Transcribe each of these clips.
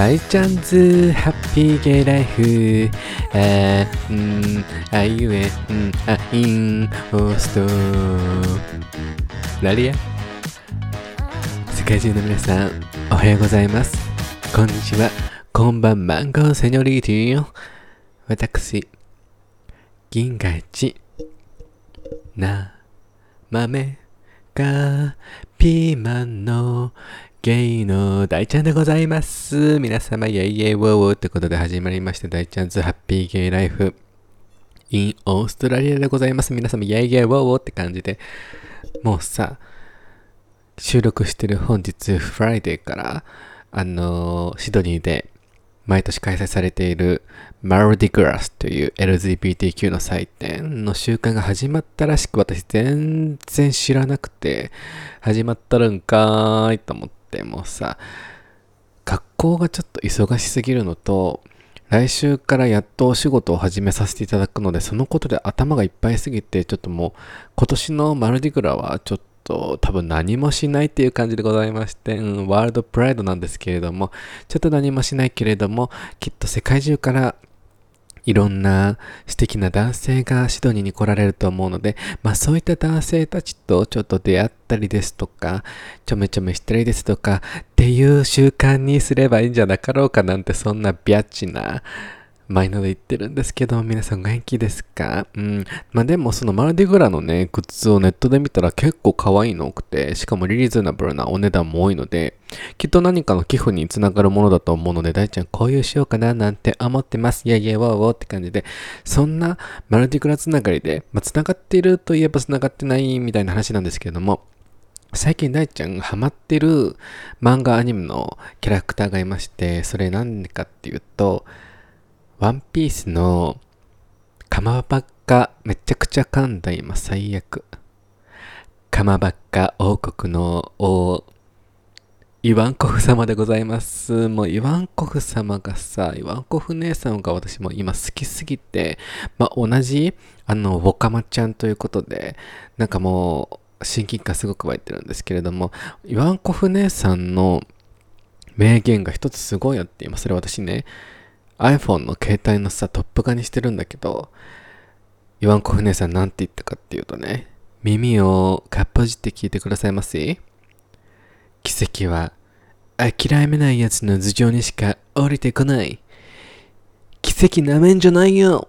大チャンズハッピーゲイライフ。あんあいうえんあインオースト。ラリア？世界中の皆さんおはようございます。こんにちは。こんばんマンゴーセニョリーティー私銀河一。な豆がピーマンのゲイの大ちゃんでございます。皆様、イェイイェイウォーウォーってことで始まりまして、大ちゃんズハッピーゲイライフ in オーストラリアでございます。皆様、イェイイェイウォーウォーって感じで、もうさ、収録してる本日、 Friday から、あの、シドニーで毎年開催されているマルディグラスという LGBTQ の祭典の週間が始まったらしく私全然知らなくて始まったるんかーいと思ってもうさ学校がちょっと忙しすぎるのと来週からやっとお仕事を始めさせていただくのでそのことで頭がいっぱいすぎてちょっともう今年のマルディグラはちょっと多分何もしないっていう感じでございまして、うん、ワールドプライドなんですけれども、ちょっと何もしないけれども、きっと世界中からいろんな素敵な男性がシドニーに来られると思うので、まあそういった男性たちとちょっと出会ったりですとか、ちょめちょめしたりですとか、っていう習慣にすればいいんじゃなかろうかなんてそんなビャッチなマイナで言ってるんですけど、皆さん元気ですか？うん。まあでもそのマルディグラのね、グッズをネットで見たら結構可愛いの多くて、しかもリリーズナブルなお値段も多いので、きっと何かの寄付につながるものだと思うので、大ちゃんこういうしようかななんて思ってます。いやいや、わーわーって感じで、そんなマルディグラつながりで、まあ、つながっているといえばつながってないみたいな話なんですけれども、最近大ちゃんがハマってる漫画アニメのキャラクターがいまして、それ何かっていうと、ワンピースのカマバッカめちゃくちゃ噛んだ今最悪。カマバッカ王国の王、イワンコフ様でございます。もうイワンコフ様がさ、イワンコフ姉さんが私も今好きすぎて、まあ、同じ、あの、ウォカマちゃんということで、なんかもう、親近感すごく湧いてるんですけれども、イワンコフ姉さんの名言が一つすごいあって今、それ私ね、iPhone の携帯のさ、トップ画にしてるんだけど、イワンコフ姉さんなんて言ったかっていうとね、耳をかっぽじって聞いてくださいます奇跡は諦めない奴の頭上にしか降りてこない。奇跡なめんじゃないよ。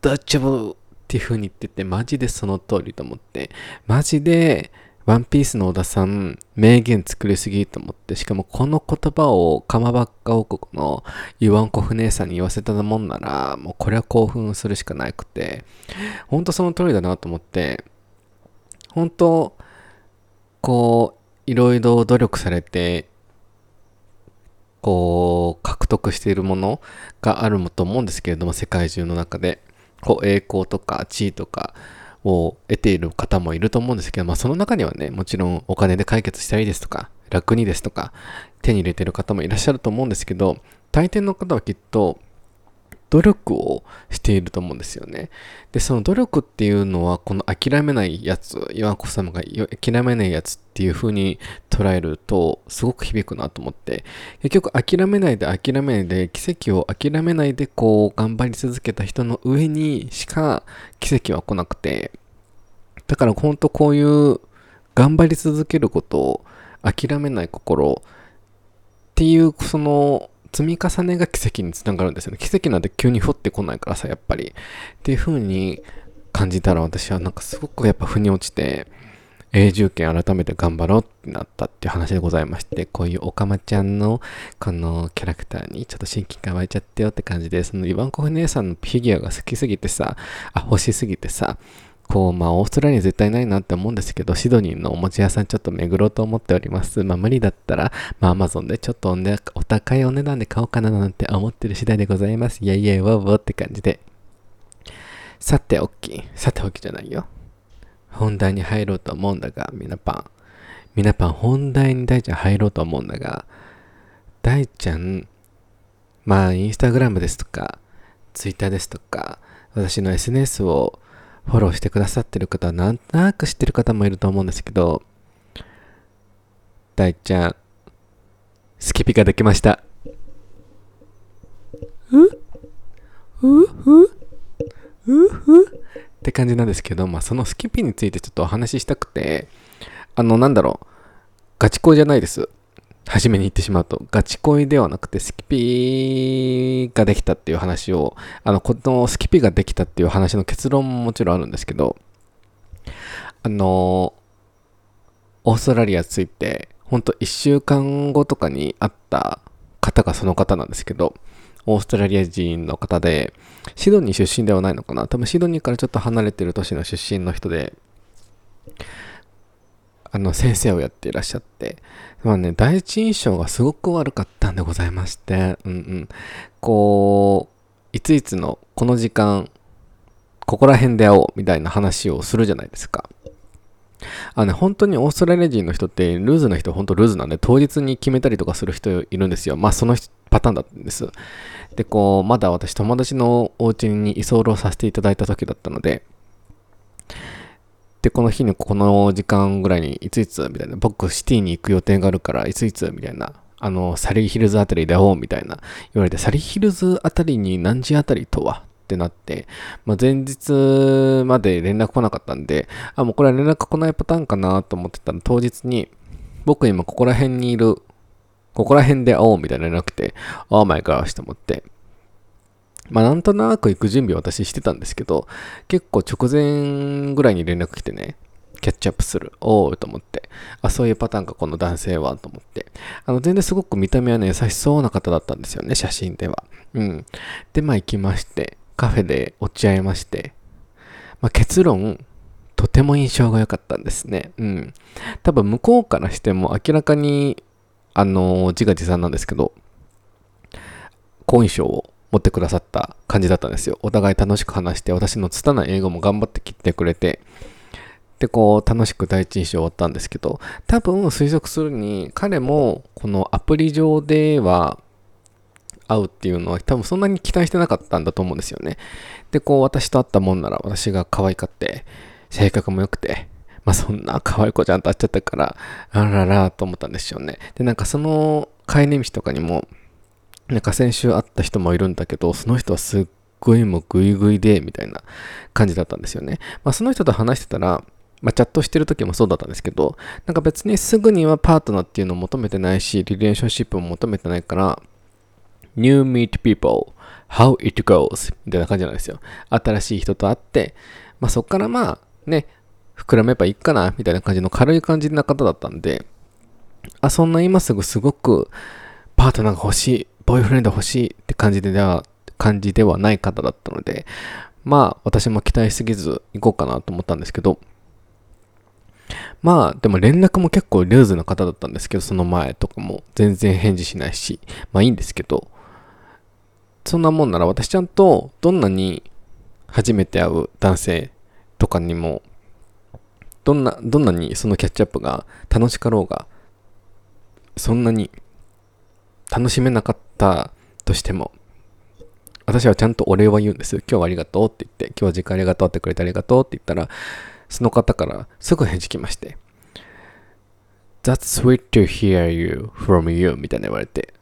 ダッチャブっていう風に言ってて、マジでその通りと思って、マジで、ワンピースの小田さん、名言作りすぎと思って、しかもこの言葉をカマバッカ王国のイワンコフ姉さんに言わせたもんなら、もうこれは興奮するしかなくて、ほんとその通りだなと思って、本当こう、いろいろ努力されて、こう、獲得しているものがあると思うんですけれども、世界中の中で、こう、栄光とか地位とか、を得ている方もいると思うんですけど、まあその中にはね、もちろんお金で解決したいですとか、楽にですとか、手に入れてる方もいらっしゃると思うんですけど、大抵の方はきっと努力をしていると思うんですよね。で、その努力っていうのは、この諦めないやつ、岩子様が諦めないやつっていう風に捉えると、すごく響くなと思って、結局諦めないで諦めないで、奇跡を諦めないでこう、頑張り続けた人の上にしか奇跡は来なくて、だから本当こういう頑張り続けることを諦めない心っていう、その、積み重ねが奇跡につながるんですよね。奇跡なんて急に降ってこないからさ、やっぱり。っていう風に感じたら私はなんかすごくやっぱ腑に落ちて、永住権改めて頑張ろうってなったっていう話でございまして、こういうオカマちゃんのこのキャラクターにちょっと親近感湧いちゃってよって感じで、そのイワンコフ姉さんのフィギュアが好きすぎてさ、あ、欲しすぎてさ、こう、まあ、オーストラリア絶対ないなって思うんですけど、シドニーのお餅屋さんちょっと巡ろうと思っております。まあ、無理だったら、まあ、アマゾンでちょっとお,、ね、お高いお値段で買おうかななんて思ってる次第でございます。いやいや、わわって感じで。さておっきい、さておきじゃないよ。本題に入ろうと思うんだが、みなパン。みなパン、本題に大ちゃん入ろうと思うんだが、大ちゃん、まあ、インスタグラムですとか、ツイッターですとか、私の SNS をフォローしてくださってる方はなんとなく知ってる方もいると思うんですけど、大ちゃん、スキピができました。う？う？ふう？ふって感じなんですけど、まあ、そのスキピについてちょっとお話ししたくて、あの、なんだろう、ガチ恋じゃないです。初めに言ってしまうと、ガチ恋ではなくて、スキピーができたっていう話を、あの、このスキピができたっていう話の結論ももちろんあるんですけど、あの、オーストラリア着いて、ほんと1週間後とかに会った方がその方なんですけど、オーストラリア人の方で、シドニー出身ではないのかな。多分シドニーからちょっと離れてる都市の出身の人で、あの、先生をやっていらっしゃって、まあね、第一印象がすごく悪かったんでございまして、うんうん。こう、いついつのこの時間、ここら辺で会おうみたいな話をするじゃないですか。あのね、本当にオーストラリア人の人って、ルーズな人、本当ルーズなんで、当日に決めたりとかする人いるんですよ。まあ、そのパターンだったんです。で、こう、まだ私、友達のお家に居候させていただいた時だったので、で、この日にこの時間ぐらいにいついつみたいな、僕シティに行く予定があるからいついつみたいな、あの、サリーヒルズあたりで会おうみたいな言われて、サリーヒルズあたりに何時あたりとは？ってなって、まあ、前日まで連絡来なかったんで、あ、もうこれは連絡来ないパターンかなと思ってたら当日に、僕今ここら辺にいる、ここら辺で会おうみたいな連絡来て、あ、マイガーして思って、まあなんとなく行く準備を私してたんですけど、結構直前ぐらいに連絡来てね、キャッチアップする。おーと思って。あ、そういうパターンか、この男性は、と思って。あの、全然すごく見た目はね、優しそうな方だったんですよね、写真では。うん。で、まあ行きまして、カフェで落ち合いまして、まあ結論、とても印象が良かったんですね。うん。多分向こうからしても明らかに、あの、自画自賛なんですけど、好印象を持ってくださった感じだったんですよ。お互い楽しく話して、私の拙い英語も頑張って切ってくれて、で、こう、楽しく第一印象終わったんですけど、多分推測するに、彼も、このアプリ上では、会うっていうのは多分そんなに期待してなかったんだと思うんですよね。で、こう、私と会ったもんなら、私が可愛かって、性格も良くて、まあそんな可愛い子ちゃんと会っちゃったから、あららと思ったんですよね。で、なんかその帰り道とかにも、なんか先週会った人もいるんだけど、その人はすっごいもうグイグイで、みたいな感じだったんですよね。まあその人と話してたら、まあチャットしてる時もそうだったんですけど、なんか別にすぐにはパートナーっていうのを求めてないし、リレーションシップも求めてないから、new meet people, how it goes みたいな感じなんですよ。新しい人と会って、まあそっからまあね、膨らめばいいかな、みたいな感じの軽い感じな方だったんで、あ、そんな今すぐすごくパートナーが欲しい、ボーイフレンド欲しいって感じでは、感じではない方だったので、まあ私も期待しすぎず行こうかなと思ったんですけど、まあでも連絡も結構ルーズな方だったんですけど、その前とかも全然返事しないし、まあいいんですけど、そんなもんなら私ちゃんとどんなに初めて会う男性とかにも、どんな、どんなにそのキャッチアップが楽しかろうが、そんなに楽しめなかったとしても、私はちゃんとお礼は言うんですよ。今日はありがとうって言って、今日は時間ありがとうってくれてありがとうって言ったら、その方からすぐ返事来まして、That's sweet to hear you from you みたいな言われて、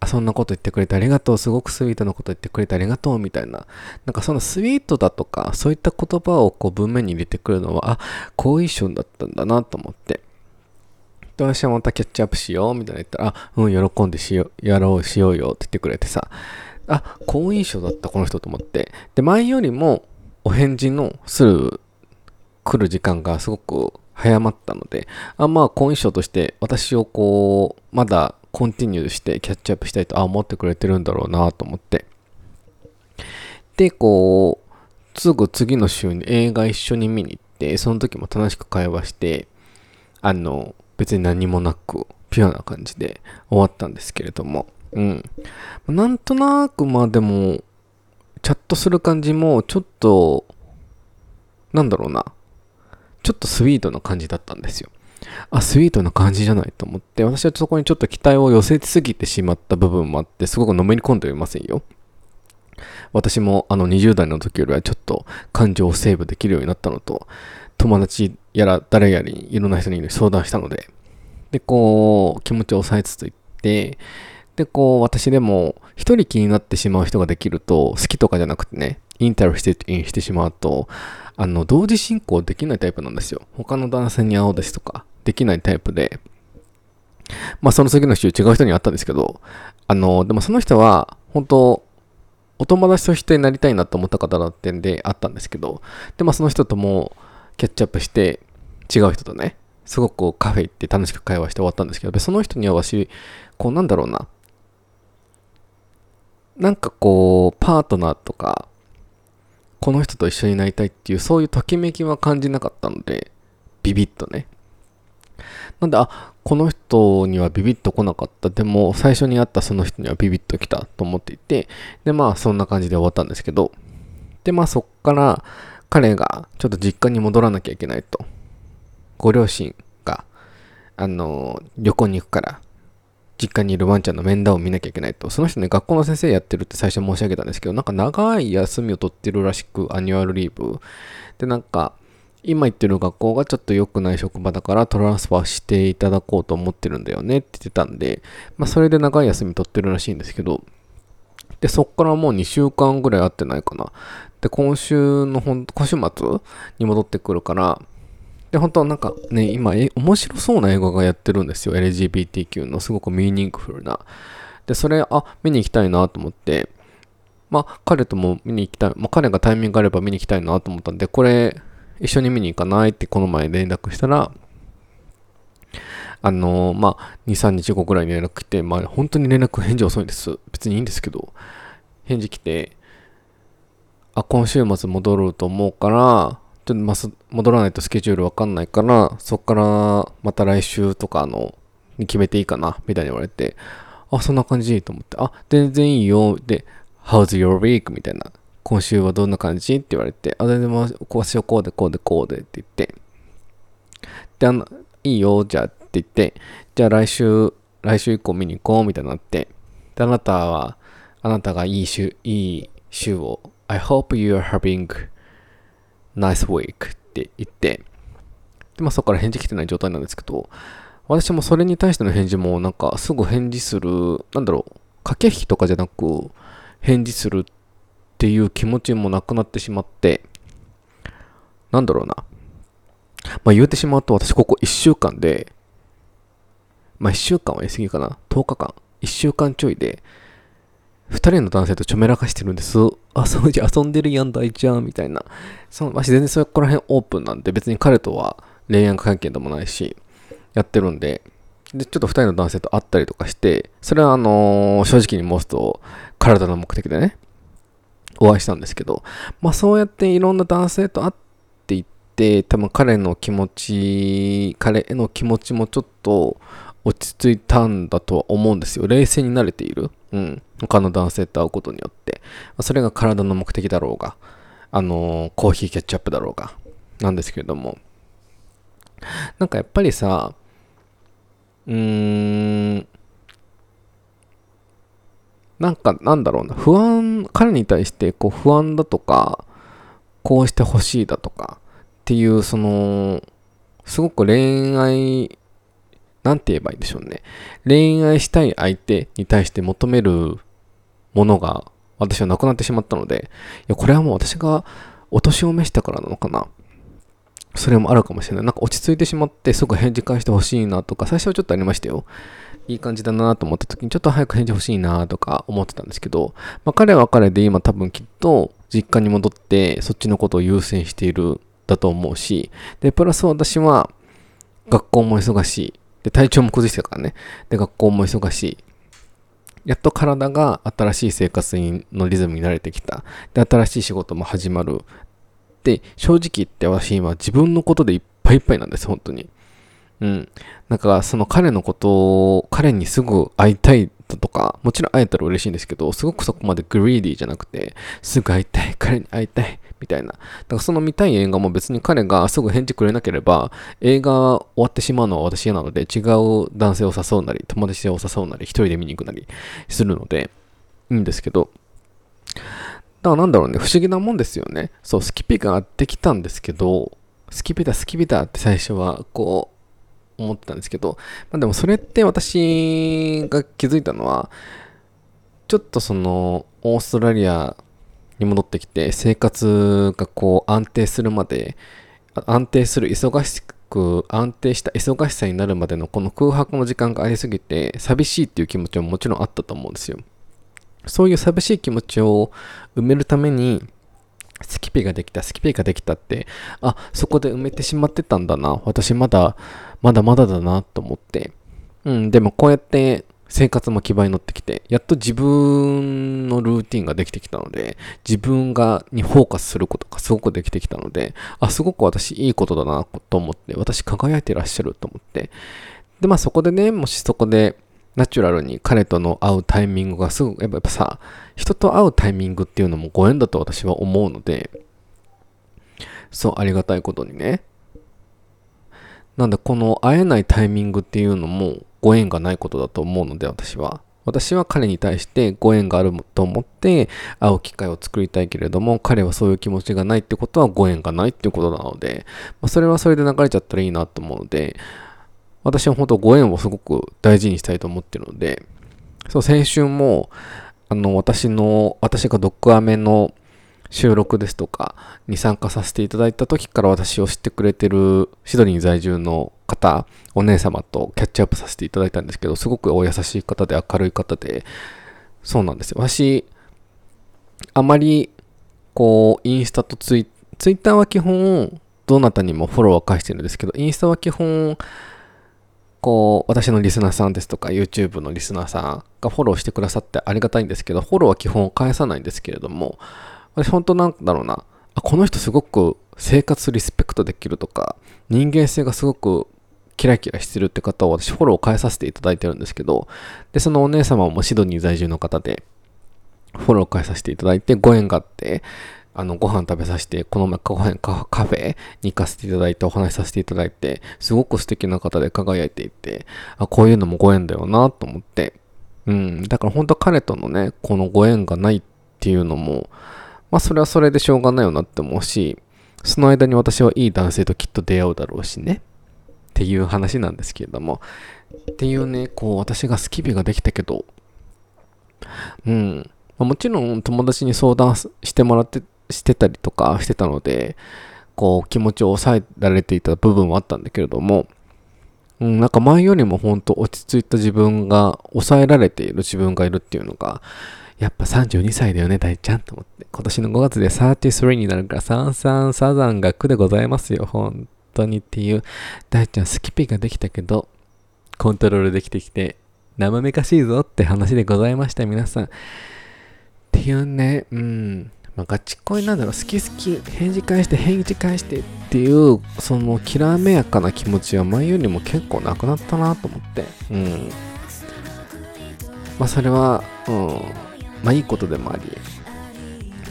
あ、そんなこと言ってくれてありがとう、すごくスイートなこと言ってくれてありがとうみたいな、なんかそのスイートだとか、そういった言葉をこう文面に入れてくるのは、あ、好印象だったんだなと思って、で、私はまたキャッチアップしようみたいな言ったら、あ、うん、喜んでしよう、やろう、しようよって言ってくれてさ、あ、好印象だったこの人と思って。で、前よりもお返事のする、来る時間がすごく早まったので、あまあ、好印象として私をこう、まだコンティニューしてキャッチアップしたいと、あ、思ってくれてるんだろうなと思って。で、こう、すぐ次の週に映画一緒に見に行って、その時も楽しく会話して、あの、別に何もなく、ピュアな感じで終わったんですけれども、うん。なんとなく、まあでも、チャットする感じも、ちょっと、なんだろうな。ちょっとスイートな感じだったんですよ。あ、スイートな感じじゃないと思って、私はそこにちょっと期待を寄せすぎてしまった部分もあって、すごくのめり込んでおりませんよ。私もあの20代の時よりはちょっと感情をセーブできるようになったのと、友達やら誰やりいろんな人に相談したので、で、こう、気持ちを抑えつついって、で、こう、私でも、一人気になってしまう人ができると、好きとかじゃなくてね、インタルして、してしまうと、あの、同時進行できないタイプなんですよ。他の男性に会おうですとか、できないタイプで、まあ、その次の週違う人に会ったんですけど、あの、でもその人は、本当お友達としてなりたいなと思った方だったんであったんですけど、で、まあその人ともキャッチアップして、違う人とね、すごくこうカフェ行って楽しく会話して終わったんですけど、その人にはわし、こうなんだろうな、なんかこう、パートナーとか、この人と一緒になりたいっていう、そういうときめきは感じなかったので、ビビッとね。なんで、あ、この人にはビビッと来なかった。でも、最初に会ったその人にはビビッと来たと思っていて、で、まあ、そんな感じで終わったんですけど、で、まあ、そっから、彼がちょっと実家に戻らなきゃいけないと。ご両親が、あの、旅行に行くから、実家にいるワンちゃんの面倒を見なきゃいけないと。その人ね、学校の先生やってるって最初申し上げたんですけど、なんか長い休みを取ってるらしく、 annual leave。で、なんか、今行ってる学校がちょっと良くない職場だから transfer していただこうと思ってるんだよねって言ってたんで、まあそれで長い休み取ってるらしいんですけど、で、そっからもう2週間ぐらい会ってないかな。で、今週のほん、今週末に戻ってくるから、で、本当はなんかね、今、面白そうな映画がやってるんですよ。LGBTQ のすごくミーニングフルな。で、それ、あ、見に行きたいなと思って、まあ、彼とも見に行きたい、まあ、彼がタイミングがあれば見に行きたいなと思ったんで、これ、一緒に見に行かないってこの前連絡したら、あのー、まあ、2、3日後ぐらいに連絡来て、まあ、本当に連絡返事遅いんです。別にいいんですけど、返事来て、あ、今週末戻ると思うから、ちょっとま戻らないとスケジュールわかんないから、そっからまた来週とかの、に決めていいかな、みたいに言われて、あ、そんな感じと思って、あ、全然いいよ。で、How's your week? みたいな。今週はどんな感じって言われて、あ、全然まあ、こうしよう、こうで、こうで、こうでって言って、で、あの、いいよ、じゃあって言って、じゃあ来週、来週以降見に行こう、みたいになって、で、あなたは、あなたがいい週、いい週を I hope you are having nice week って言って、で、まあそこから返事来てない状態なんですけど、私もそれに対しての返事もなんかすぐ返事する、なんだろう、駆け引きとかじゃなく、返事するっていう気持ちもなくなってしまって、なんだろうな。まあ言うてしまうと私ここ1週間で、まあ1週間は言い過ぎかな。10日間。1週間ちょいで、二人の男性とちょめらかしてるんです。あ、そうじゃ遊んでるやん、大ちゃん、みたいな。その、わし全然そこら辺オープンなんで、別に彼とは恋愛関係でもないし、やってるんで、で、ちょっと二人の男性と会ったりとかして、それはあのー、正直に申すと、体の目的でね、お会いしたんですけど、まあそうやっていろんな男性と会っていって、多分彼の気持ち、彼への気持ちもちょっと落ち着いたんだとは思うんですよ。冷静になれている。うん。他の男性と会うことによって。それが体の目的だろうが、あの、コーヒーケチャップだろうが、なんですけれども。なんかやっぱりさ、うーん、なんかなんだろうな、不安、彼に対してこう不安だとか、こうしてほしいだとかっていう、その、すごく恋愛なんて言えばいいんでしょうね。恋愛したい相手に対して求めるものが私はなくなってしまったので、いや、これはもう私がお年を召したからなのかな。それもあるかもしれない。なんか落ち着いてしまってすぐ返事返してほしいなとか、最初はちょっとありましたよ。いい感じだなと思った時にちょっと早く返事欲しいなとか思ってたんですけど、まあ彼は彼で今多分きっと実家に戻ってそっちのことを優先しているだと思うし、で、プラス私は学校も忙しい。で、体調も崩してたからね。で、学校も忙しい。やっと体が新しい生活のリズムに慣れてきた。で、新しい仕事も始まる。で、正直言って私今自分のことでいっぱいいっぱいなんです、本当に。うん。なんか、その彼のことを、彼にすぐ会いたいとか、もちろん会えたら嬉しいんですけど、すごくそこまでグリーディーじゃなくて、すぐ会いたい、彼に会いたい、みたいな。だからその見たい映画も別に彼がすぐ返事くれなければ、映画終わってしまうのは私嫌なので、違う男性を誘うなり、友達を誘うなり、一人で見に行くなりするので、いいんですけど、だからなんだろうね、不思議なもんですよね。そう、スキピができたんですけど、スキピだ、スキピだって最初は、こう、思ってたんですけど、まあ、でもそれって私が気づいたのはちょっとそのオーストラリアに戻ってきて生活がこう安定するまで安定する忙しく安定した忙しさになるまでのこの空白の時間がありすぎて寂しいっていう気持ちももちろんあったと思うんですよそういう寂しい気持ちを埋めるためにスキピができた、スキピができたって、あ、そこで埋めてしまってたんだな。私まだ、まだまだだなと思って。うん、でもこうやって生活も基盤に乗ってきて、やっと自分のルーティンができてきたので、自分が、にフォーカスすることがすごくできてきたので、あ、すごく私いいことだなと思って、私輝いてらっしゃると思って。で、まあそこでね、もしそこで、ナチュラルに彼との会うタイミングがすぐ、やっぱさ、人と会うタイミングっていうのもご縁だと私は思うので、そう、ありがたいことにね。なんだ、この会えないタイミングっていうのもご縁がないことだと思うので、私は。私は彼に対してご縁があると思って会う機会を作りたいけれども、彼はそういう気持ちがないってことはご縁がないっていうことなので、まあ、それはそれで流れちゃったらいいなと思うので、私は本当ご縁をすごく大事にしたいと思ってるので、そう、先週も、あの、私の、私がドッグアメの収録ですとかに参加させていただいた時から私を知ってくれてるシドニー在住の方、お姉様とキャッチアップさせていただいたんですけど、すごくお優しい方で明るい方で、そうなんですよ。私、あまり、こう、インスタとツイツイッターは基本、どなたにもフォローは返してるんですけど、インスタは基本、こう、私のリスナーさんですとか、YouTube のリスナーさんがフォローしてくださってありがたいんですけど、フォローは基本返さないんですけれども、私本当なんだろうな、あ、この人すごく生活リスペクトできるとか、人間性がすごくキラキラしてるって方を私フォローを返させていただいてるんですけど、で、そのお姉様もシドニー在住の方で、フォローを返させていただいて、ご縁があって、あの、ご飯食べさせて、この前カフェカフェに行かせていただいて、お話しさせていただいて、すごく素敵な方で輝いていて、あ、こういうのもご縁だよなと思って、うん、だから本当彼とのね、このご縁がないっていうのも、まあそれはそれでしょうがないよなって思うし、その間に私はいい男性ときっと出会うだろうしね。っていう話なんですけれども。っていうね、こう私がスキビができたけど、うん。まあ、もちろん友達に相談してもらってしてたりとかしてたので、こう気持ちを抑えられていた部分はあったんだけれども、うん、なんか前よりも本当落ち着いた自分が抑えられている自分がいるっていうのが、やっぱ32歳だよね、大ちゃんと思って。今年の5月で33になるから、サンサンサザンが苦でございますよ、本当にっていう。大ちゃんスキピができたけど、コントロールできてきて、生めかしいぞって話でございました、皆さん。っていうね、うん。まあ、ガチ恋なんだろう、好き好き、返事返して、返事返してっていう、そのきらめやかな気持ちは前よりも結構なくなったなと思って。うん。まあ、それは、うん。まあ、いいことでもあり、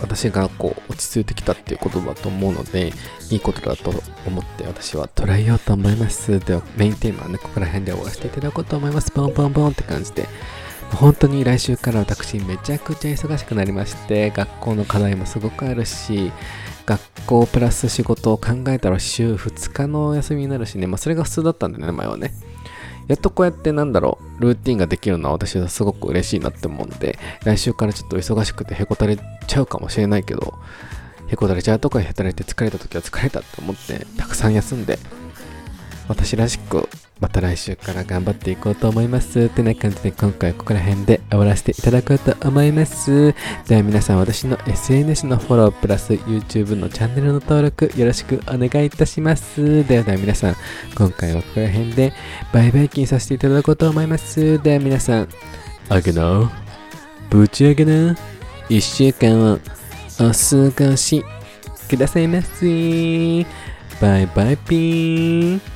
私がこう、落ち着いてきたっていうことだと思うので、いいことだと思って私は捉えようと思います。では、メインテーマはね、ここら辺で終わらせていただこうと思います。ポンポンポンって感じで。本当に来週から私めちゃくちゃ忙しくなりまして学校の課題もすごくあるし学校プラス仕事を考えたら週2日の休みになるしねまあそれが普通だったんでね前はねやっとこうやってなんだろうルーティンができるのは私はすごく嬉しいなって思うんで来週からちょっと忙しくてへこたれちゃうかもしれないけどへこたれちゃうとか働いて疲れた時は疲れたって思ってたくさん休んで私らしくまた来週から頑張っていこうと思います。ってな感じで今回はここら辺で終わらせていただこうと思います。では皆さん私の SNS のフォロープラス YouTube のチャンネルの登録よろしくお願いいたします。ではでは皆さん今回はここら辺でバイバイキンさせていただこうと思います。では皆さん、あげな、ぶち上げな、一週間をお過ごしくださいませ。バイバイピーン。